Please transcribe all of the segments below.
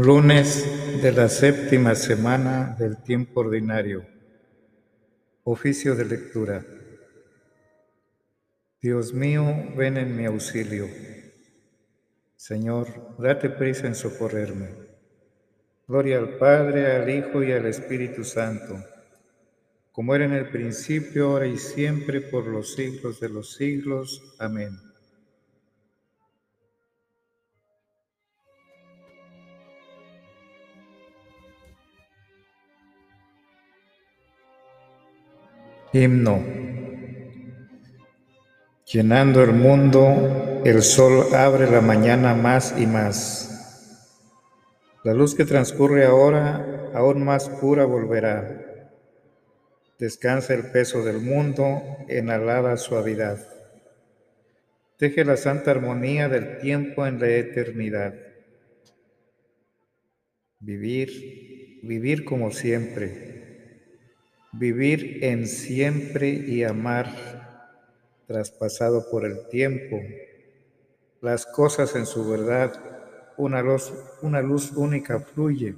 Lunes de la séptima semana del tiempo ordinario. Oficio de lectura. Dios mío, ven en mi auxilio. Señor, date prisa en socorrerme. Gloria al Padre, al Hijo y al Espíritu Santo, como era en el principio, ahora y siempre, por los siglos de los siglos. Amén. Himno. Llenando el mundo, el sol abre la mañana más y más. La luz que transcurre ahora, aún más pura, volverá. Descansa el peso del mundo en alada suavidad. Teje la santa armonía del tiempo en la eternidad. Vivir, vivir como siempre vivir en siempre y amar, traspasado por el tiempo, las cosas en su verdad, una luz, una luz única fluye.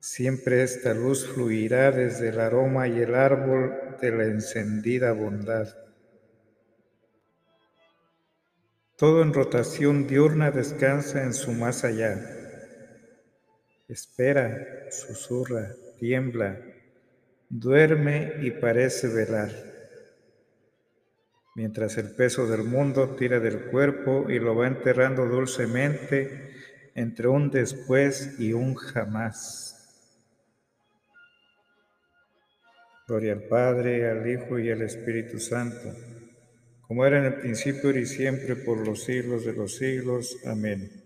Siempre esta luz fluirá desde el aroma y el árbol de la encendida bondad. Todo en rotación diurna descansa en su más allá. Espera, susurra, tiembla, duerme y parece velar, mientras el peso del mundo tira del cuerpo y lo va enterrando dulcemente entre un después y un jamás. Gloria al Padre, al Hijo y al Espíritu Santo, como era en el principio y siempre por los siglos de los siglos. Amén.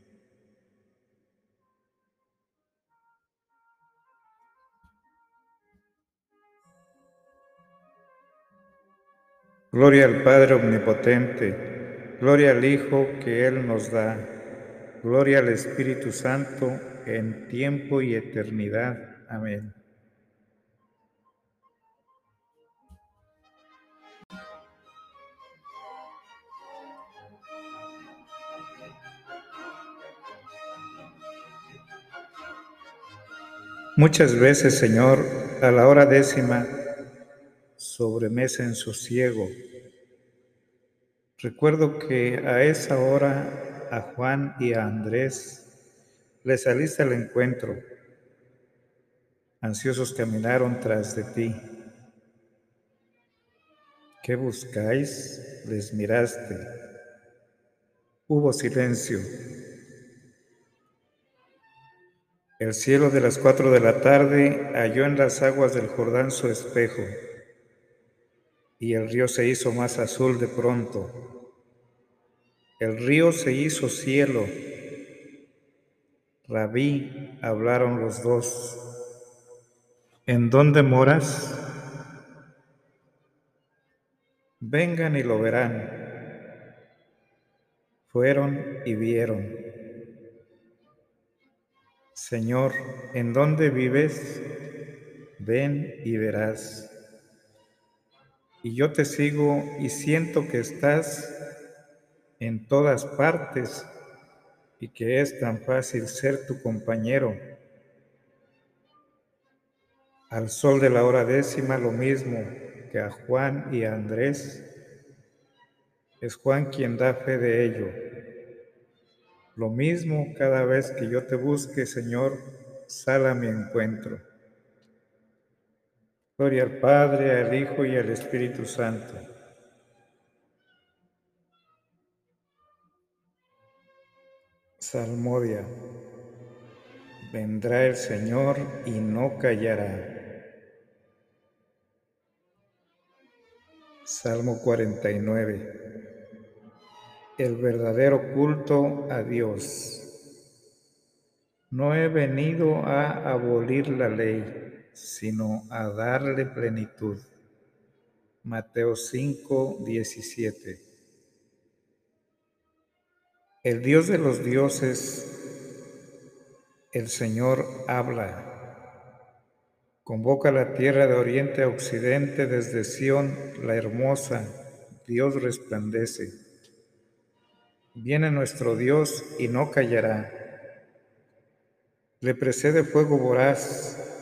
Gloria al Padre Omnipotente, gloria al Hijo que Él nos da, gloria al Espíritu Santo en tiempo y eternidad. Amén. Muchas veces, Señor, a la hora décima, sobre mesa en sosiego. Recuerdo que a esa hora a Juan y a Andrés les saliste al encuentro. Ansiosos caminaron tras de ti. ¿Qué buscáis? Les miraste. Hubo silencio. El cielo de las cuatro de la tarde halló en las aguas del Jordán su espejo y el río se hizo más azul de pronto. El río se hizo cielo. Rabí, hablaron los dos. ¿En dónde moras? Vengan y lo verán. Fueron y vieron. Señor, ¿en dónde vives? Ven y verás y yo te sigo y siento que estás en todas partes y que es tan fácil ser tu compañero. Al sol de la hora décima lo mismo que a Juan y a Andrés. Es Juan quien da fe de ello. Lo mismo cada vez que yo te busque, Señor, sal a mi encuentro. Gloria al Padre, al Hijo y al Espíritu Santo. Salmodia. Vendrá el Señor y no callará. Salmo 49. El verdadero culto a Dios. No he venido a abolir la ley sino a darle plenitud. Mateo 5, 17. El Dios de los dioses, el Señor habla. Convoca la tierra de oriente a occidente, desde Sión, la hermosa, Dios resplandece. Viene nuestro Dios y no callará. Le precede fuego voraz,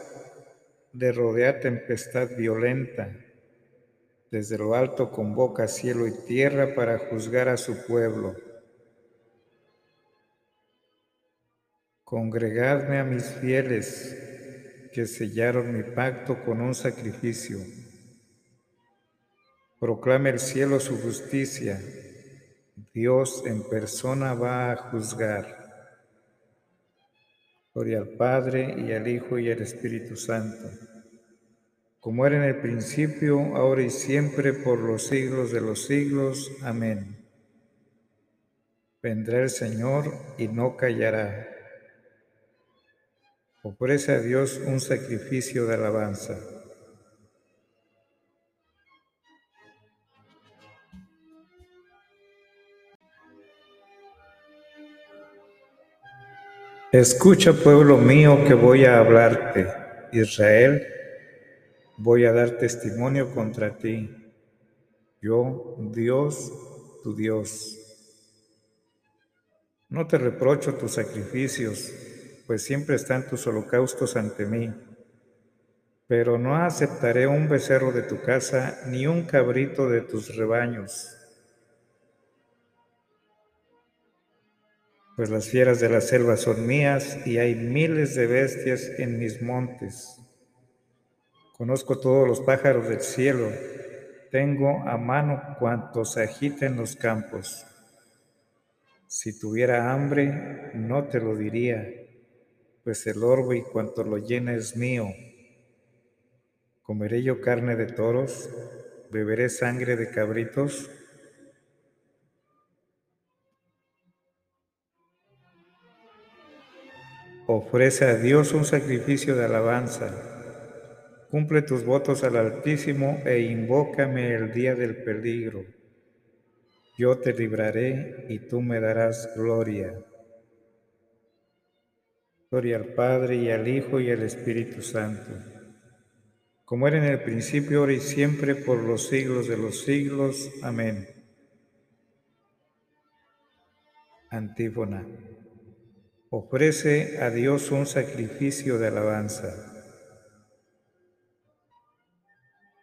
le rodea tempestad violenta. Desde lo alto convoca cielo y tierra para juzgar a su pueblo. Congregadme a mis fieles que sellaron mi pacto con un sacrificio. Proclame el cielo su justicia. Dios en persona va a juzgar. Gloria al Padre y al Hijo y al Espíritu Santo, como era en el principio, ahora y siempre, por los siglos de los siglos. Amén. Vendrá el Señor y no callará. Ofrece a Dios un sacrificio de alabanza. Escucha, pueblo mío, que voy a hablarte. Israel, voy a dar testimonio contra ti. Yo, Dios, tu Dios. No te reprocho tus sacrificios pues siempre están tus holocaustos ante mí. Pero no aceptaré un becerro de tu casa, ni un cabrito de tus rebaños. Pues las fieras de la selva son mías y hay miles de bestias en mis montes. Conozco todos los pájaros del cielo, tengo a mano cuantos agiten los campos. Si tuviera hambre, no te lo diría pues el orbe y cuanto lo llena es mío. ¿Comeré yo carne de toros? ¿Beberé sangre de cabritos? Ofrece a Dios un sacrificio de alabanza. Cumple tus votos al Altísimo e invócame el día del peligro. Yo te libraré y tú me darás gloria. Gloria al Padre y al Hijo y al Espíritu Santo, como era en el principio, ahora y siempre, por los siglos de los siglos. Amén. Antífona. Ofrece a Dios un sacrificio de alabanza.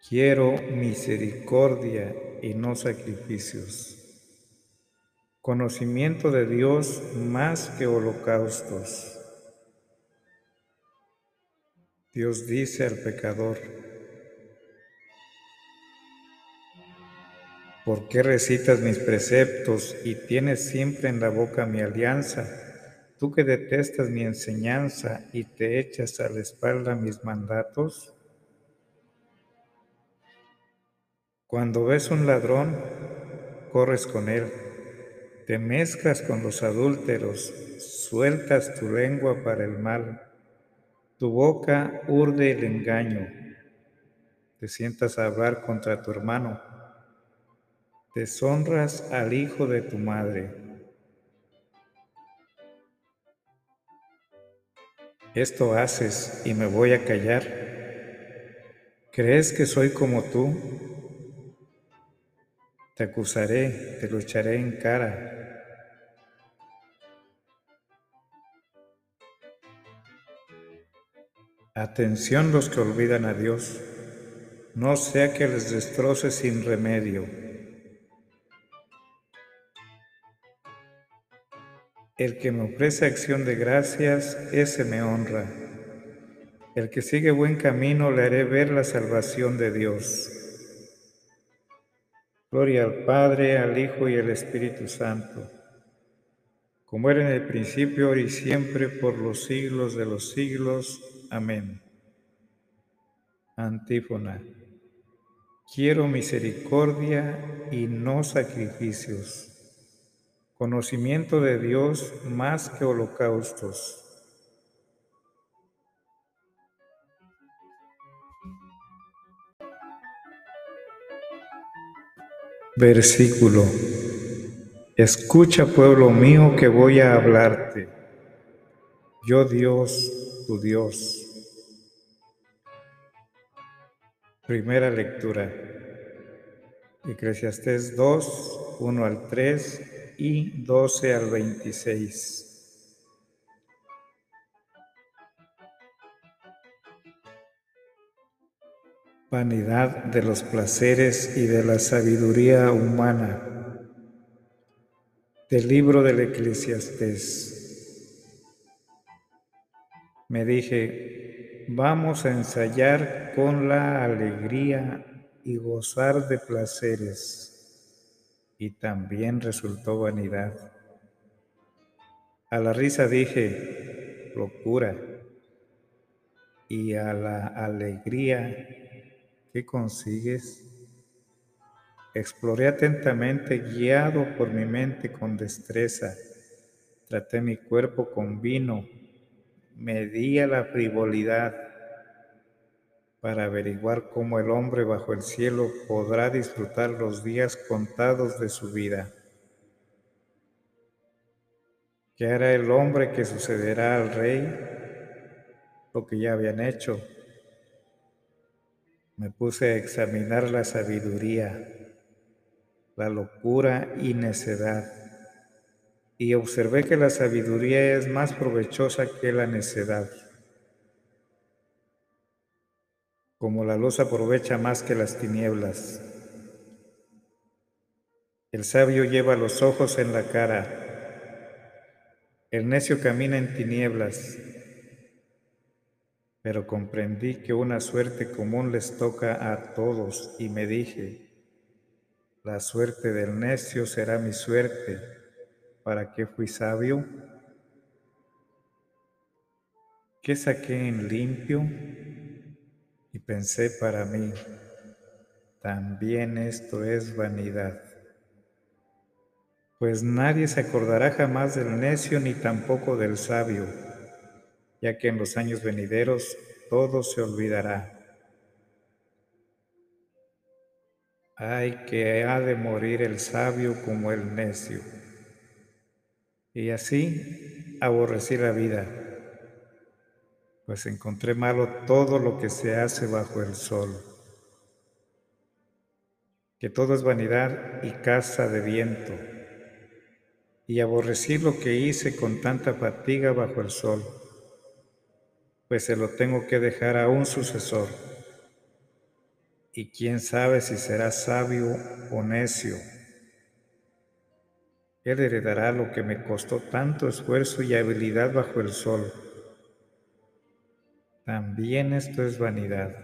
Quiero misericordia y no sacrificios. Conocimiento de Dios más que holocaustos. Dios dice al pecador, ¿por qué recitas mis preceptos y tienes siempre en la boca mi alianza? Tú que detestas mi enseñanza y te echas a la espalda mis mandatos. Cuando ves un ladrón, corres con él, te mezclas con los adúlteros, sueltas tu lengua para el mal tu boca urde el engaño. Te sientas a hablar contra tu hermano. Deshonras al hijo de tu madre. Esto haces y me voy a callar. ¿Crees que soy como tú? Te acusaré, te lo echaré en cara Atención los que olvidan a Dios, no sea que les destroce sin remedio. El que me ofrece acción de gracias, ese me honra. El que sigue buen camino le haré ver la salvación de Dios. Gloria al Padre, al Hijo y al Espíritu Santo, como era en el principio, ahora y siempre, por los siglos de los siglos. Amén. Antífona. Quiero misericordia y no sacrificios, conocimiento de Dios más que holocaustos. Versículo. Escucha, pueblo mío, que voy a hablarte. Yo Dios, tu Dios Primera lectura. Eclesiastés 2, 1 al 3 y 12 al 26. Vanidad de los placeres y de la sabiduría humana. Del libro del eclesiastés. Me dije, vamos a ensayar con la alegría y gozar de placeres y también resultó vanidad. A la risa dije, locura. Y a la alegría ¿Qué consigues? Exploré atentamente, guiado por mi mente con destreza. Traté mi cuerpo con vino, medía la frivolidad para averiguar cómo el hombre bajo el cielo podrá disfrutar los días contados de su vida. ¿Qué hará el hombre que sucederá al rey? Lo que ya habían hecho me puse a examinar la sabiduría, la locura y necedad, y observé que la sabiduría es más provechosa que la necedad. Como la luz aprovecha más que las tinieblas. El sabio lleva los ojos en la cara. El necio camina en tinieblas pero comprendí que una suerte común les toca a todos y me dije, la suerte del necio será mi suerte. ¿Para qué fui sabio? ¿Qué saqué en limpio? Y pensé para mí, también esto es vanidad. Pues nadie se acordará jamás del necio ni tampoco del sabio ya que en los años venideros todo se olvidará. Ay, que ha de morir el sabio como el necio. Y así aborrecí la vida, pues encontré malo todo lo que se hace bajo el sol, que todo es vanidad y casa de viento, y aborrecí lo que hice con tanta fatiga bajo el sol pues se lo tengo que dejar a un sucesor. Y quién sabe si será sabio o necio. Él heredará lo que me costó tanto esfuerzo y habilidad bajo el sol. También esto es vanidad.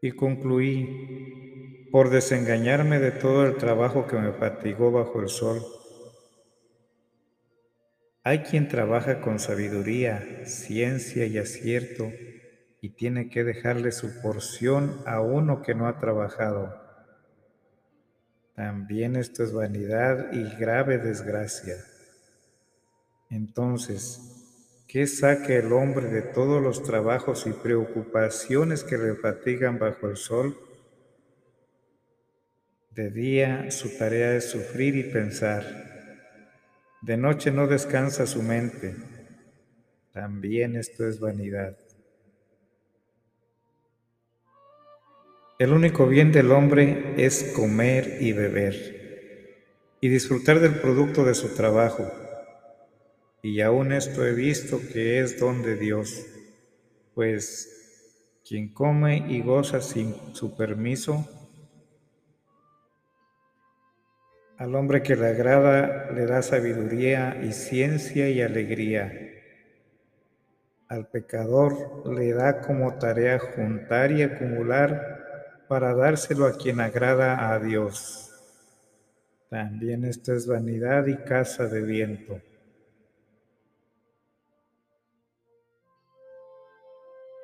Y concluí, por desengañarme de todo el trabajo que me fatigó bajo el sol, hay quien trabaja con sabiduría, ciencia y acierto y tiene que dejarle su porción a uno que no ha trabajado. También esto es vanidad y grave desgracia. Entonces, ¿qué saca el hombre de todos los trabajos y preocupaciones que le fatigan bajo el sol? De día su tarea es sufrir y pensar de noche no descansa su mente. También esto es vanidad. El único bien del hombre es comer y beber y disfrutar del producto de su trabajo. Y aún esto he visto que es don de Dios, pues quien come y goza sin su permiso, Al hombre que le agrada le da sabiduría y ciencia y alegría. Al pecador le da como tarea juntar y acumular para dárselo a quien agrada a Dios. También esto es vanidad y casa de viento.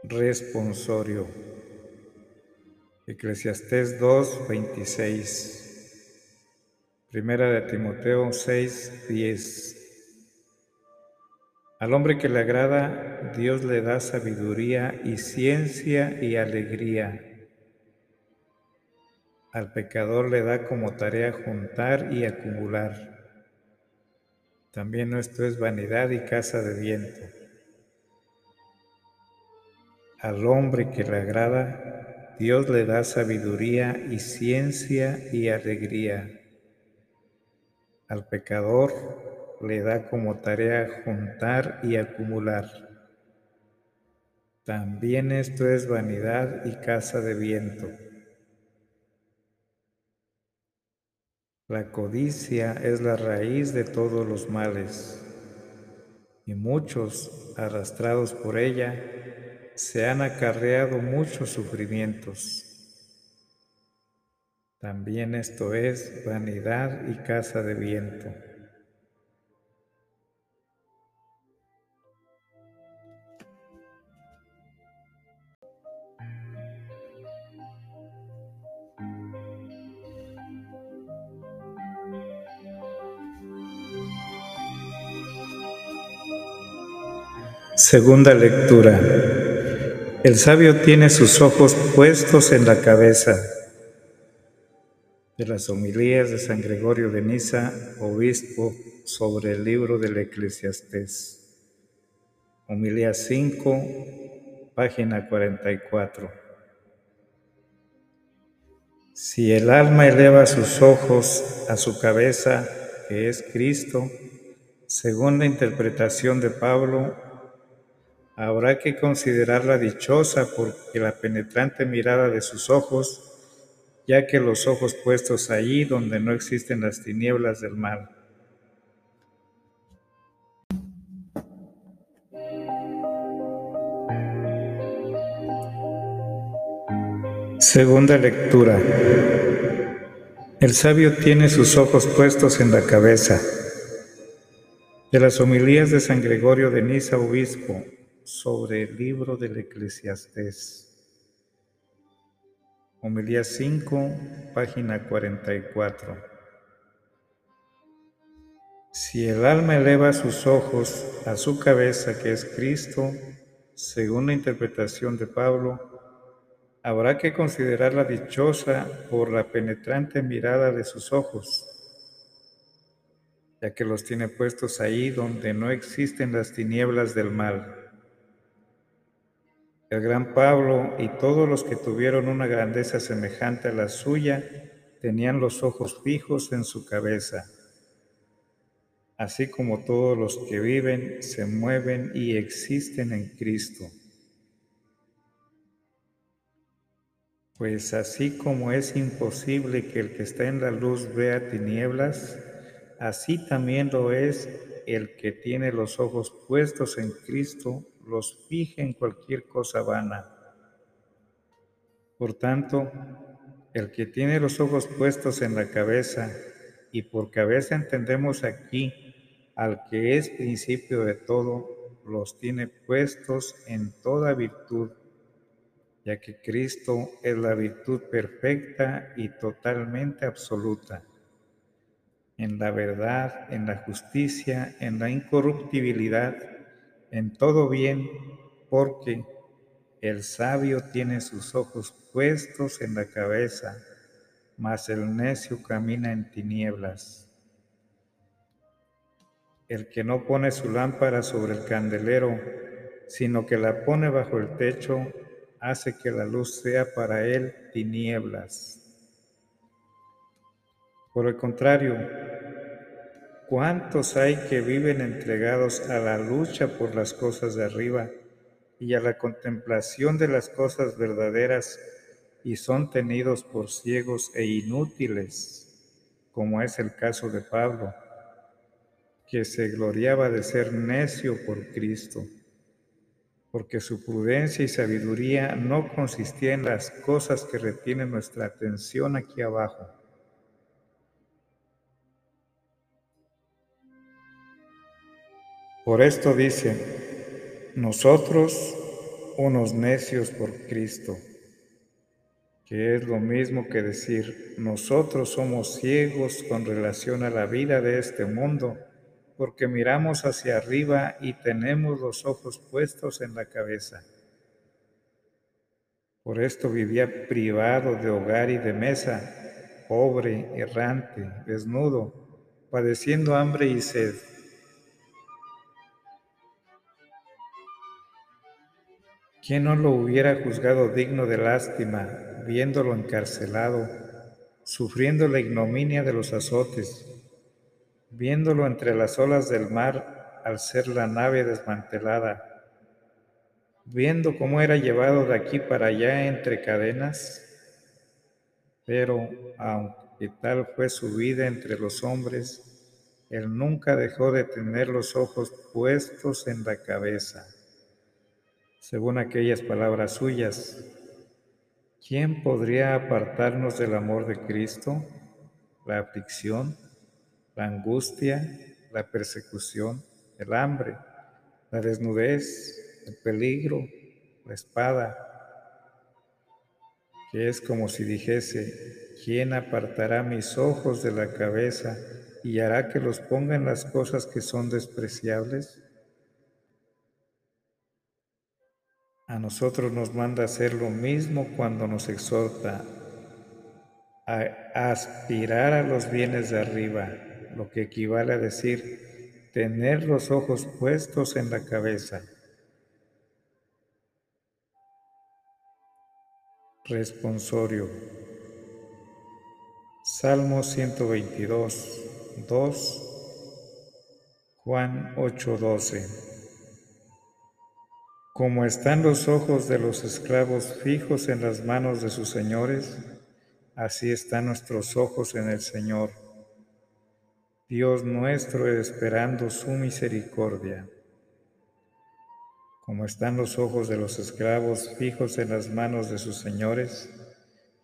Responsorio. Eclesiastés 2, 26. Primera de Timoteo 6, 10. Al hombre que le agrada, Dios le da sabiduría y ciencia y alegría. Al pecador le da como tarea juntar y acumular. También esto es vanidad y casa de viento. Al hombre que le agrada, Dios le da sabiduría y ciencia y alegría. Al pecador le da como tarea juntar y acumular. También esto es vanidad y casa de viento. La codicia es la raíz de todos los males, y muchos, arrastrados por ella, se han acarreado muchos sufrimientos. También esto es vanidad y casa de viento. Segunda lectura. El sabio tiene sus ojos puestos en la cabeza. De las homilías de San Gregorio de Niza, obispo, sobre el libro del Eclesiastés. Homilía 5, página 44. Si el alma eleva sus ojos a su cabeza, que es Cristo, según la interpretación de Pablo, Habrá que considerarla dichosa porque la penetrante mirada de sus ojos, ya que los ojos puestos allí donde no existen las tinieblas del mal. Segunda lectura. El sabio tiene sus ojos puestos en la cabeza. De las homilías de San Gregorio de Niza, obispo, sobre el libro del Eclesiastés. Homilía 5, página 44. Si el alma eleva sus ojos a su cabeza, que es Cristo, según la interpretación de Pablo, habrá que considerarla dichosa por la penetrante mirada de sus ojos, ya que los tiene puestos ahí donde no existen las tinieblas del mal. El gran Pablo y todos los que tuvieron una grandeza semejante a la suya tenían los ojos fijos en su cabeza, así como todos los que viven, se mueven y existen en Cristo. Pues así como es imposible que el que está en la luz vea tinieblas, así también lo es el que tiene los ojos puestos en Cristo los fije en cualquier cosa vana. Por tanto, el que tiene los ojos puestos en la cabeza, y por cabeza entendemos aquí al que es principio de todo, los tiene puestos en toda virtud, ya que Cristo es la virtud perfecta y totalmente absoluta, en la verdad, en la justicia, en la incorruptibilidad, en todo bien, porque el sabio tiene sus ojos puestos en la cabeza, mas el necio camina en tinieblas. El que no pone su lámpara sobre el candelero, sino que la pone bajo el techo, hace que la luz sea para él tinieblas. Por el contrario, ¿Cuántos hay que viven entregados a la lucha por las cosas de arriba y a la contemplación de las cosas verdaderas y son tenidos por ciegos e inútiles, como es el caso de Pablo, que se gloriaba de ser necio por Cristo, porque su prudencia y sabiduría no consistía en las cosas que retienen nuestra atención aquí abajo Por esto dice, nosotros unos necios por Cristo, que es lo mismo que decir, nosotros somos ciegos con relación a la vida de este mundo, porque miramos hacia arriba y tenemos los ojos puestos en la cabeza. Por esto vivía privado de hogar y de mesa, pobre, errante, desnudo, padeciendo hambre y sed. ¿Quién no lo hubiera juzgado digno de lástima, viéndolo encarcelado, sufriendo la ignominia de los azotes, viéndolo entre las olas del mar al ser la nave desmantelada, viendo cómo era llevado de aquí para allá entre cadenas, pero aunque tal fue su vida entre los hombres, él nunca dejó de tener los ojos puestos en la cabeza. Según aquellas palabras suyas, ¿quién podría apartarnos del amor de Cristo? La aflicción, la angustia, la persecución, el hambre, la desnudez, el peligro, la espada, que es como si dijese, ¿quién apartará mis ojos de la cabeza y hará que los ponga en las cosas que son despreciables? A nosotros nos manda hacer lo mismo cuando nos exhorta a aspirar a los bienes de arriba, lo que equivale a decir tener los ojos puestos en la cabeza. Responsorio. Salmo 122. 2, Juan 8:12. Como están los ojos de los esclavos fijos en las manos de sus señores, así están nuestros ojos en el Señor, Dios nuestro esperando su misericordia. Como están los ojos de los esclavos fijos en las manos de sus señores,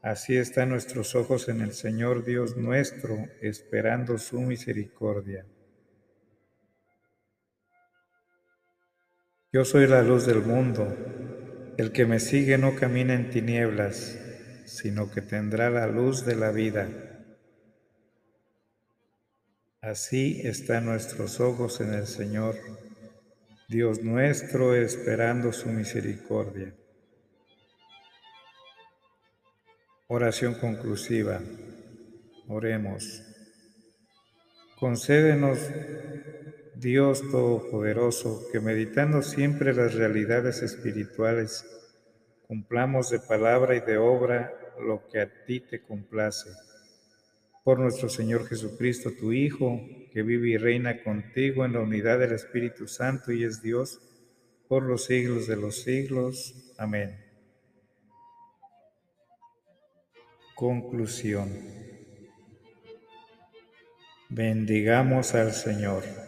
Así están nuestros ojos en el Señor Dios nuestro, esperando su misericordia. Yo soy la luz del mundo. El que me sigue no camina en tinieblas, sino que tendrá la luz de la vida. Así están nuestros ojos en el Señor, Dios nuestro, esperando su misericordia. Oración conclusiva. Oremos. Concédenos, Dios Todopoderoso, que meditando siempre las realidades espirituales, cumplamos de palabra y de obra lo que a ti te complace. Por nuestro Señor Jesucristo, tu Hijo, que vive y reina contigo en la unidad del Espíritu Santo y es Dios, por los siglos de los siglos. Amén. Conclusión. Bendigamos al Señor.